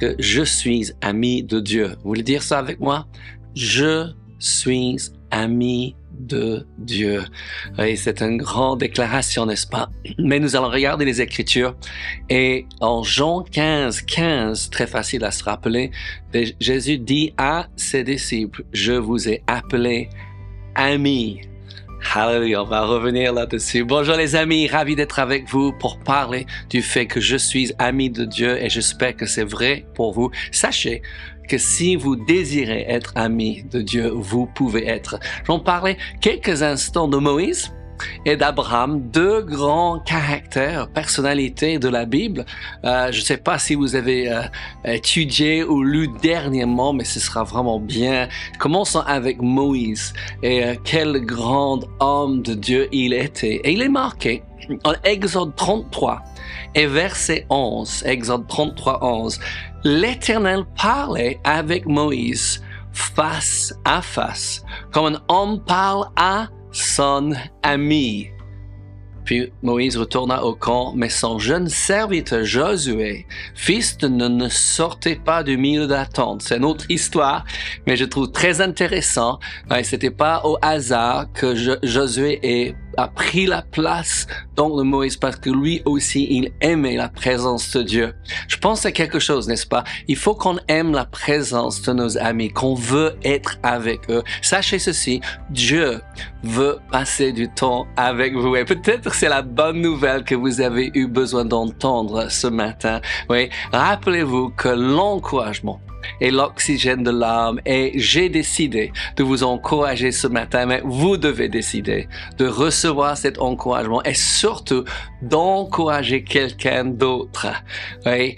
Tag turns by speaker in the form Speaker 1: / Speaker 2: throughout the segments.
Speaker 1: que je suis ami de Dieu. Vous voulez dire ça avec moi? Je suis ami de Dieu. Et c'est une grande déclaration, n'est-ce pas? Mais nous allons regarder les Écritures. Et en Jean 15, 15, très facile à se rappeler, Jésus dit à ses disciples, je vous ai appelé amis. Hallelujah, on va revenir là-dessus. Bonjour les amis, ravi d'être avec vous pour parler du fait que je suis ami de Dieu et j'espère que c'est vrai pour vous. Sachez que si vous désirez être ami de Dieu, vous pouvez être. J'en parlais quelques instants de Moïse et d'Abraham, deux grands caractères, personnalités de la Bible. Euh, je ne sais pas si vous avez euh, étudié ou lu dernièrement, mais ce sera vraiment bien. Commençons avec Moïse et euh, quel grand homme de Dieu il était. Et il est marqué en Exode 33 et verset 11, Exode 33, 11, l'Éternel parlait avec Moïse face à face, comme un homme parle à son ami. Puis Moïse retourna au camp, mais son jeune serviteur Josué, fils de ne sortait pas du milieu d'attente. C'est une autre histoire, mais je trouve très intéressant. C'était pas au hasard que Josué est a pris la place dans le Moïse parce que lui aussi, il aimait la présence de Dieu. Je pense à quelque chose, n'est-ce pas? Il faut qu'on aime la présence de nos amis, qu'on veut être avec eux. Sachez ceci, Dieu veut passer du temps avec vous. Et peut-être c'est la bonne nouvelle que vous avez eu besoin d'entendre ce matin. Oui, rappelez-vous que l'encouragement, et l'oxygène de l'âme. Et j'ai décidé de vous encourager ce matin, mais vous devez décider de recevoir cet encouragement et surtout d'encourager quelqu'un d'autre. Oui.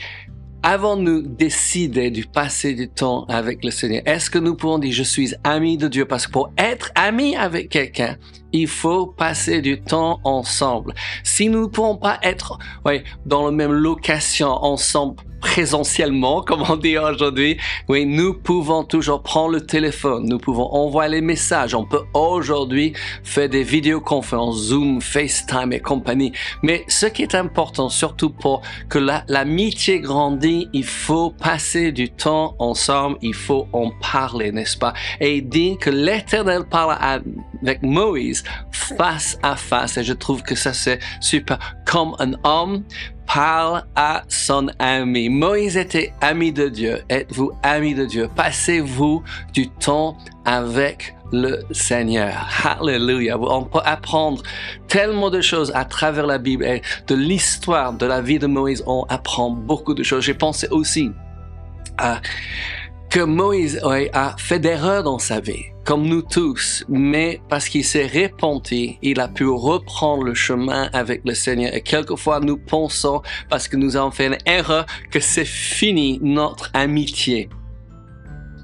Speaker 1: Avant de nous décider du passer du temps avec le Seigneur, est-ce que nous pouvons dire je suis ami de Dieu? Parce que pour être ami avec quelqu'un, il faut passer du temps ensemble. Si nous ne pouvons pas être dans la même location ensemble présentiellement, comme on dit aujourd'hui, nous pouvons toujours prendre le téléphone, nous pouvons envoyer les messages, on peut aujourd'hui faire des vidéoconférences, Zoom, FaceTime et compagnie. Mais ce qui est important, surtout pour que l'amitié grandisse, il faut passer du temps ensemble, il faut en parler, n'est-ce pas? Et il dit que l'Éternel parle avec Moïse face à face, et je trouve que ça c'est super. Comme un homme parle à son ami. Moïse était ami de Dieu. Êtes-vous ami de Dieu? Passez-vous du temps avec le Seigneur. Hallelujah. On peut apprendre tellement de choses à travers la Bible et de l'histoire de la vie de Moïse. On apprend beaucoup de choses. J'ai pensé aussi à que Moïse a fait d'erreurs dans sa vie, comme nous tous, mais parce qu'il s'est repenti, il a pu reprendre le chemin avec le Seigneur. Et quelquefois, nous pensons, parce que nous avons fait une erreur, que c'est fini notre amitié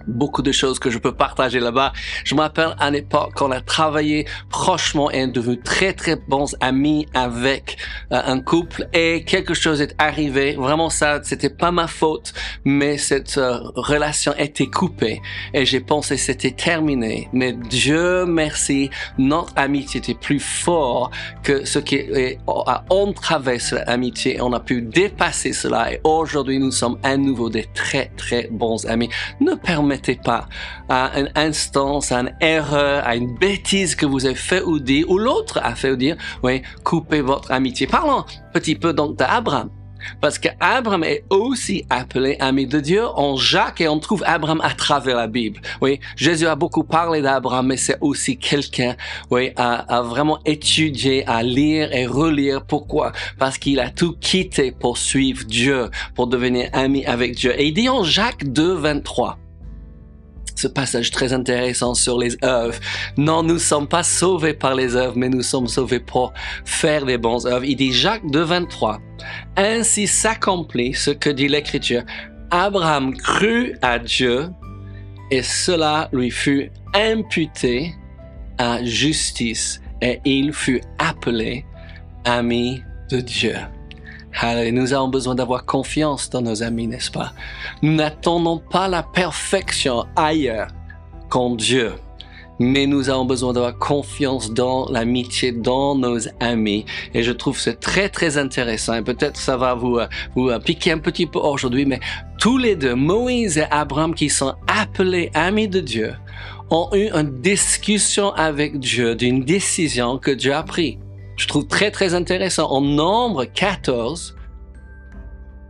Speaker 1: beaucoup de choses que je peux partager là-bas. Je me rappelle à l'époque qu'on a travaillé prochement et devenu très très bons amis avec euh, un couple et quelque chose est arrivé. Vraiment ça, c'était pas ma faute, mais cette euh, relation était coupée et j'ai pensé c'était terminé. Mais Dieu merci, notre amitié était plus fort que ce qui a entravé cette amitié. On a pu dépasser cela et aujourd'hui nous sommes à nouveau des très très bons amis. Ne permettez permettez pas à une instance, à une erreur, à une bêtise que vous avez fait ou dit, ou l'autre a fait ou dire, oui, coupez votre amitié. Parlons un petit peu donc d'Abraham. Parce qu'Abraham est aussi appelé ami de Dieu en Jacques et on trouve Abraham à travers la Bible. Oui, Jésus a beaucoup parlé d'Abraham, mais c'est aussi quelqu'un, oui, à, vraiment étudier, à lire et relire. Pourquoi? Parce qu'il a tout quitté pour suivre Dieu, pour devenir ami avec Dieu. Et il dit en Jacques 2, 23, ce passage très intéressant sur les œuvres. Non, nous ne sommes pas sauvés par les œuvres, mais nous sommes sauvés pour faire des bonnes œuvres. Il dit Jacques 2, 23. Ainsi s'accomplit ce que dit l'Écriture. Abraham crut à Dieu et cela lui fut imputé à justice et il fut appelé ami de Dieu. Allez, nous avons besoin d'avoir confiance dans nos amis, n'est-ce pas? Nous n'attendons pas la perfection ailleurs qu'en Dieu, mais nous avons besoin d'avoir confiance dans l'amitié, dans nos amis. Et je trouve c'est très très intéressant. Et peut-être ça va vous euh, vous piquer un petit peu aujourd'hui, mais tous les deux, Moïse et Abraham, qui sont appelés amis de Dieu, ont eu une discussion avec Dieu d'une décision que Dieu a prise. Je trouve très très intéressant. En nombre 14,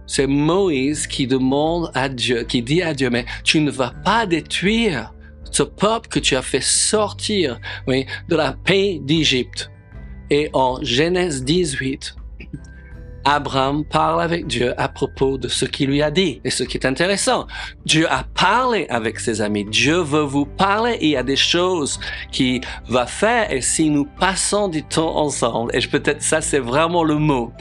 Speaker 1: c'est Moïse qui demande à Dieu, qui dit à Dieu, mais tu ne vas pas détruire ce peuple que tu as fait sortir de la paix d'Égypte. Et en Genèse 18, Abraham parle avec Dieu à propos de ce qu'il lui a dit. Et ce qui est intéressant, Dieu a parlé avec ses amis. Dieu veut vous parler il y a des choses qu'il va faire. Et si nous passons du temps ensemble, et peut-être ça c'est vraiment le mot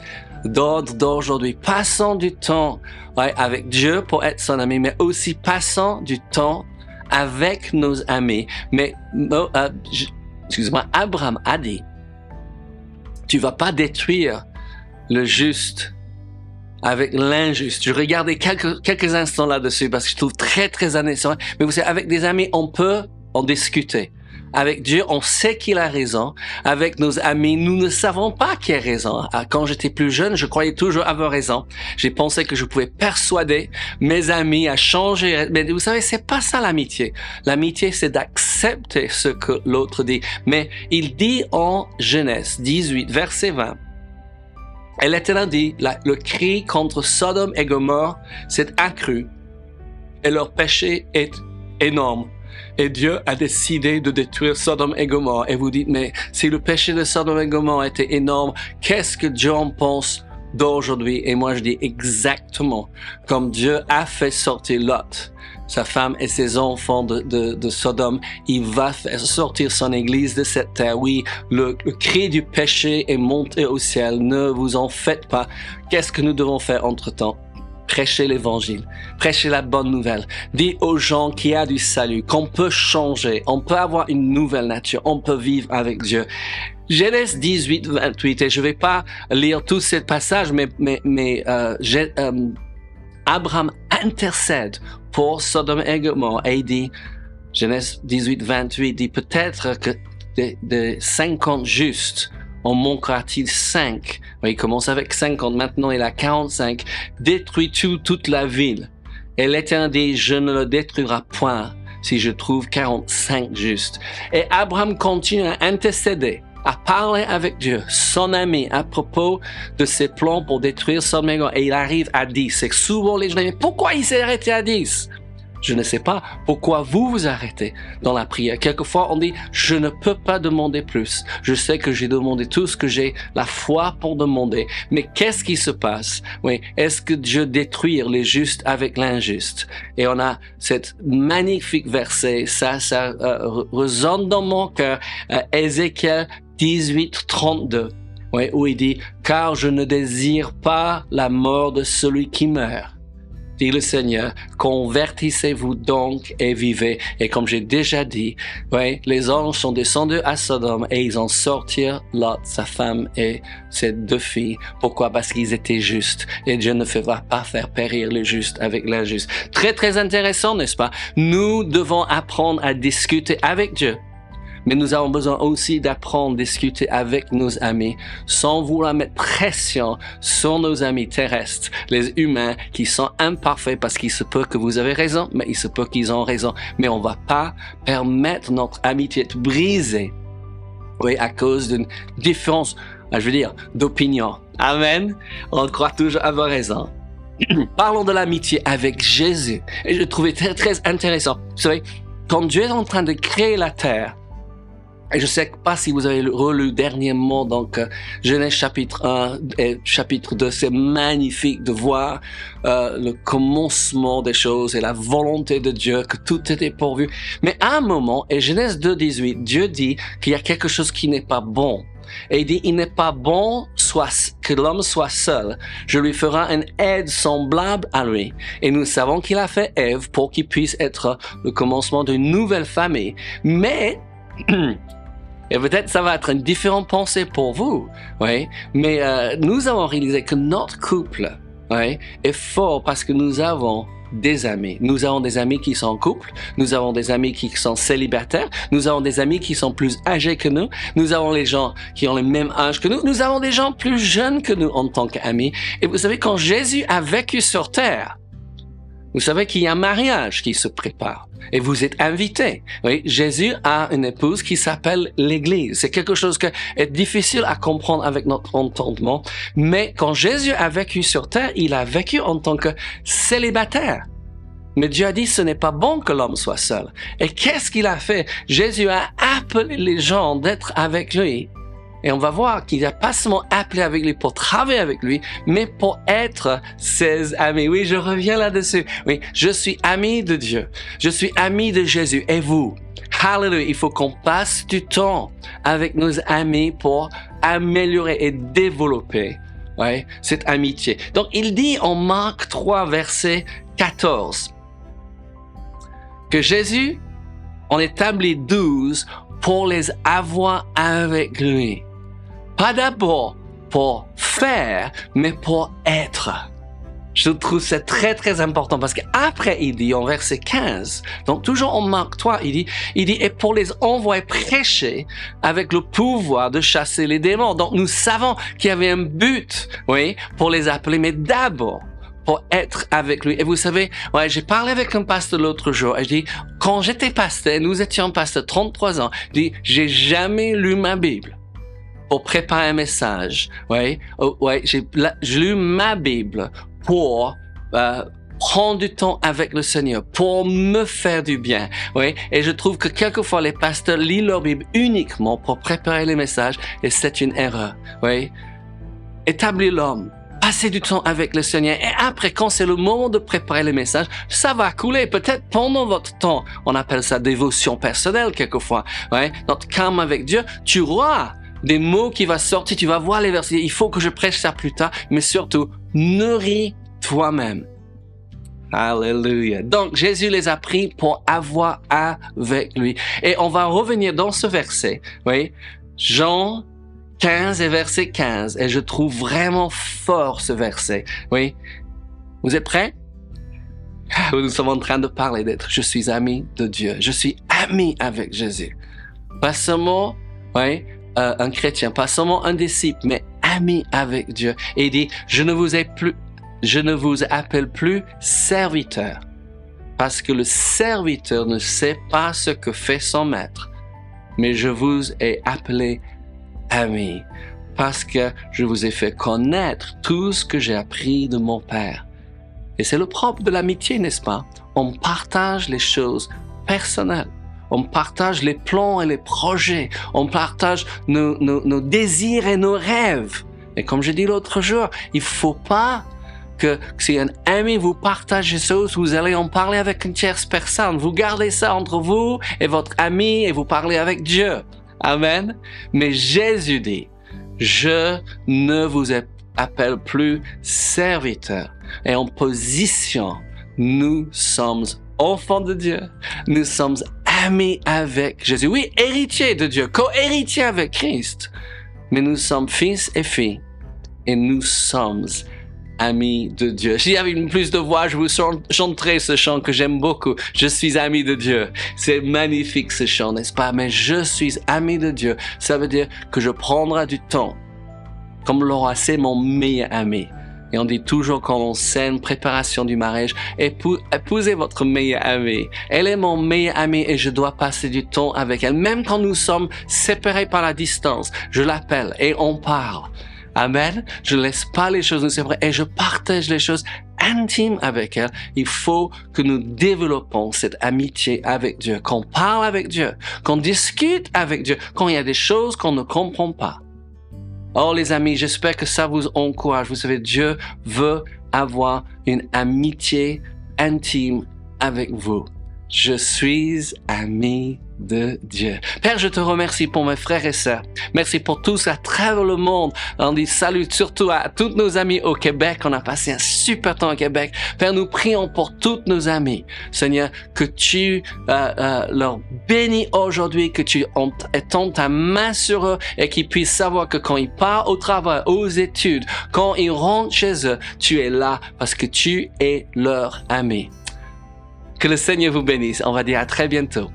Speaker 1: d'ordre d'aujourd'hui, passons du temps avec Dieu pour être son ami, mais aussi passons du temps avec nos amis. Mais, euh, excuse-moi, Abraham a dit, tu vas pas détruire le juste avec l'injuste. Je regardais quelques, instants là-dessus parce que je trouve très, très intéressant. Mais vous savez, avec des amis, on peut en discuter. Avec Dieu, on sait qu'il a raison. Avec nos amis, nous ne savons pas qui a raison. Ah, quand j'étais plus jeune, je croyais toujours avoir raison. J'ai pensé que je pouvais persuader mes amis à changer. Mais vous savez, c'est pas ça l'amitié. L'amitié, c'est d'accepter ce que l'autre dit. Mais il dit en Genèse 18, verset 20, et l'Éternel dit, le cri contre Sodome et Gomorre s'est accru et leur péché est énorme. Et Dieu a décidé de détruire Sodome et Gomorre. Et vous dites, mais si le péché de Sodome et Gomorre était énorme, qu'est-ce que Dieu en pense d'aujourd'hui? Et moi, je dis exactement comme Dieu a fait sortir Lot sa femme et ses enfants de, Sodome. Il va faire sortir son église de cette terre. Oui, le, cri du péché est monté au ciel. Ne vous en faites pas. Qu'est-ce que nous devons faire entre-temps? Prêcher l'évangile, prêcher la bonne nouvelle, dire aux gens qu'il y a du salut, qu'on peut changer, on peut avoir une nouvelle nature, on peut vivre avec Dieu. Genèse 18, 28, et je vais pas lire tout ce passage, mais, mais, mais euh, euh, Abraham intercède pour Sodome et Gomorrhe et il dit, Genèse 18, 28 dit peut-être que de, 50 justes en manquera-t-il 5 Il commence avec 50, maintenant il a 45. Détruis tu toute la ville. Et l'Éternel dit, je ne le détruira point si je trouve 45 justes. Et Abraham continue à intercéder à parler avec Dieu, son ami, à propos de ses plans pour détruire son mégot. Et il arrive à 10. C'est que souvent les gens disent, mais pourquoi il s'est arrêté à 10? Je ne sais pas pourquoi vous vous arrêtez dans la prière. Quelquefois, on dit, je ne peux pas demander plus. Je sais que j'ai demandé tout ce que j'ai la foi pour demander. Mais qu'est-ce qui se passe? Oui. Est-ce que Dieu détruire les justes avec l'injuste? Et on a cette magnifique verset, ça, ça euh, résonne dans mon cœur, euh, Ézéchiel 18, 32. Oui, où il dit, car je ne désire pas la mort de celui qui meurt dit le Seigneur, convertissez-vous donc et vivez. Et comme j'ai déjà dit, ouais, les anges sont descendus à Sodome et ils ont sorti Lot, sa femme et ses deux filles. Pourquoi? Parce qu'ils étaient justes. Et Dieu ne fera pas faire périr les justes avec l'injuste. Très, très intéressant, n'est-ce pas? Nous devons apprendre à discuter avec Dieu mais nous avons besoin aussi d'apprendre discuter avec nos amis sans vouloir mettre pression sur nos amis terrestres, les humains qui sont imparfaits parce qu'il se peut que vous avez raison, mais il se peut qu'ils ont raison. Mais on va pas permettre notre amitié de briser, oui, à cause d'une différence, je veux dire, d'opinion. Amen. On croit toujours avoir raison. Parlons de l'amitié avec Jésus. Et je trouvais très intéressant. Vous savez, quand Dieu est en train de créer la terre, et je sais pas si vous avez relu dernièrement, donc euh, Genèse chapitre 1 et chapitre 2, c'est magnifique de voir euh, le commencement des choses et la volonté de Dieu, que tout était pourvu. Mais à un moment, et Genèse 2, 18, Dieu dit qu'il y a quelque chose qui n'est pas bon. Et il dit, il n'est pas bon soit, que l'homme soit seul. Je lui ferai une aide semblable à lui. Et nous savons qu'il a fait Ève pour qu'il puisse être le commencement d'une nouvelle famille. Mais Et peut-être ça va être une différente pensée pour vous, oui. Mais euh, nous avons réalisé que notre couple, oui, est fort parce que nous avons des amis. Nous avons des amis qui sont en couple, nous avons des amis qui sont célibataires, nous avons des amis qui sont plus âgés que nous, nous avons les gens qui ont le même âge que nous, nous avons des gens plus jeunes que nous en tant qu'amis. Et vous savez, quand Jésus a vécu sur terre, vous savez qu'il y a un mariage qui se prépare et vous êtes invité. Oui, Jésus a une épouse qui s'appelle l'Église. C'est quelque chose qui est difficile à comprendre avec notre entendement, mais quand Jésus a vécu sur terre, il a vécu en tant que célibataire. Mais Dieu a dit ce n'est pas bon que l'homme soit seul. Et qu'est-ce qu'il a fait? Jésus a appelé les gens d'être avec lui et on va voir qu'il n'a pas seulement appelé avec lui pour travailler avec lui, mais pour être ses amis. Oui, je reviens là-dessus. Oui, je suis ami de Dieu. Je suis ami de Jésus. Et vous? Hallelujah. Il faut qu'on passe du temps avec nos amis pour améliorer et développer ouais, cette amitié. Donc, il dit en Marc 3, verset 14, que Jésus en établit 12 pour les avoir avec lui. Pas d'abord pour faire, mais pour être. Je trouve ça très très important parce qu'après il dit en verset 15, donc toujours en Marc 3, il dit, il dit, et pour les envoyer prêcher avec le pouvoir de chasser les démons. Donc nous savons qu'il y avait un but, oui, pour les appeler, mais d'abord pour être avec lui. Et vous savez, ouais, j'ai parlé avec un pasteur l'autre jour et je dis, quand j'étais pasteur, nous étions pasteur 33 ans, je dis, j'ai jamais lu ma Bible pour préparer un message. Ouais, oh, ouais, j'ai lu ma Bible pour euh, prendre du temps avec le Seigneur, pour me faire du bien. Oui, et je trouve que quelquefois les pasteurs lisent leur Bible uniquement pour préparer les messages et c'est une erreur. Oui, établir l'homme. Passer du temps avec le Seigneur. Et après, quand c'est le moment de préparer les messages, ça va couler. Peut-être pendant votre temps. On appelle ça dévotion personnelle quelquefois. Ouais. Notre calme avec Dieu. Tu auras des mots qui vont sortir, tu vas voir les versets. Il faut que je prêche ça plus tard, mais surtout, nourris toi-même. Alléluia. Donc, Jésus les a pris pour avoir avec lui. Et on va revenir dans ce verset. Oui. Jean 15 et verset 15. Et je trouve vraiment fort ce verset. Oui. Vous êtes prêts? Nous sommes en train de parler d'être. Je suis ami de Dieu. Je suis ami avec Jésus. Pas seulement, oui, euh, un chrétien, pas seulement un disciple, mais ami avec Dieu. Et il dit, je ne vous ai plus, je ne vous appelle plus serviteur, parce que le serviteur ne sait pas ce que fait son maître, mais je vous ai appelé ami, parce que je vous ai fait connaître tout ce que j'ai appris de mon Père. Et c'est le propre de l'amitié, n'est-ce pas? On partage les choses personnelles on partage les plans et les projets, on partage nos, désirs et nos rêves. Et comme je dis l'autre jour, il faut pas que si un ami vous partage ces choses, vous allez en parler avec une tierce personne. Vous gardez ça entre vous et votre ami et vous parlez avec Dieu. Amen. Mais Jésus dit, je ne vous appelle plus serviteur. Et en position, nous sommes enfants de Dieu. Nous sommes amis avec Jésus. Oui, héritier de Dieu, co-héritier avec Christ. Mais nous sommes fils et filles. Et nous sommes amis de Dieu. S'il y avait plus de voix, je vous chanterai ce chant que j'aime beaucoup. Je suis ami de Dieu. C'est magnifique ce chant, n'est-ce pas? Mais je suis ami de Dieu. Ça veut dire que je prendrai du temps. Comme Laura, c'est mon meilleur ami. Et on dit toujours quand on scène préparation du mariage, épousez votre meilleure amie. Elle est mon meilleure amie et je dois passer du temps avec elle. Même quand nous sommes séparés par la distance, je l'appelle et on parle. Amen. Je ne laisse pas les choses nous séparer et je partage les choses intimes avec elle. Il faut que nous développons cette amitié avec Dieu, qu'on parle avec Dieu, qu'on discute avec Dieu, quand il y a des choses qu'on ne comprend pas. Oh les amis, j'espère que ça vous encourage. Vous savez, Dieu veut avoir une amitié intime avec vous. Je suis ami de Dieu. Père, je te remercie pour mes frères et sœurs. Merci pour tous à travers le monde. On dit salut surtout à tous nos amis au Québec. On a passé un super temps au Québec. Père, nous prions pour tous nos amis. Seigneur, que tu euh, euh, leur bénis aujourd'hui, que tu étends ta main sur eux et qu'ils puissent savoir que quand ils partent au travail, aux études, quand ils rentrent chez eux, tu es là parce que tu es leur ami. Que le Seigneur vous bénisse. On va dire à très bientôt.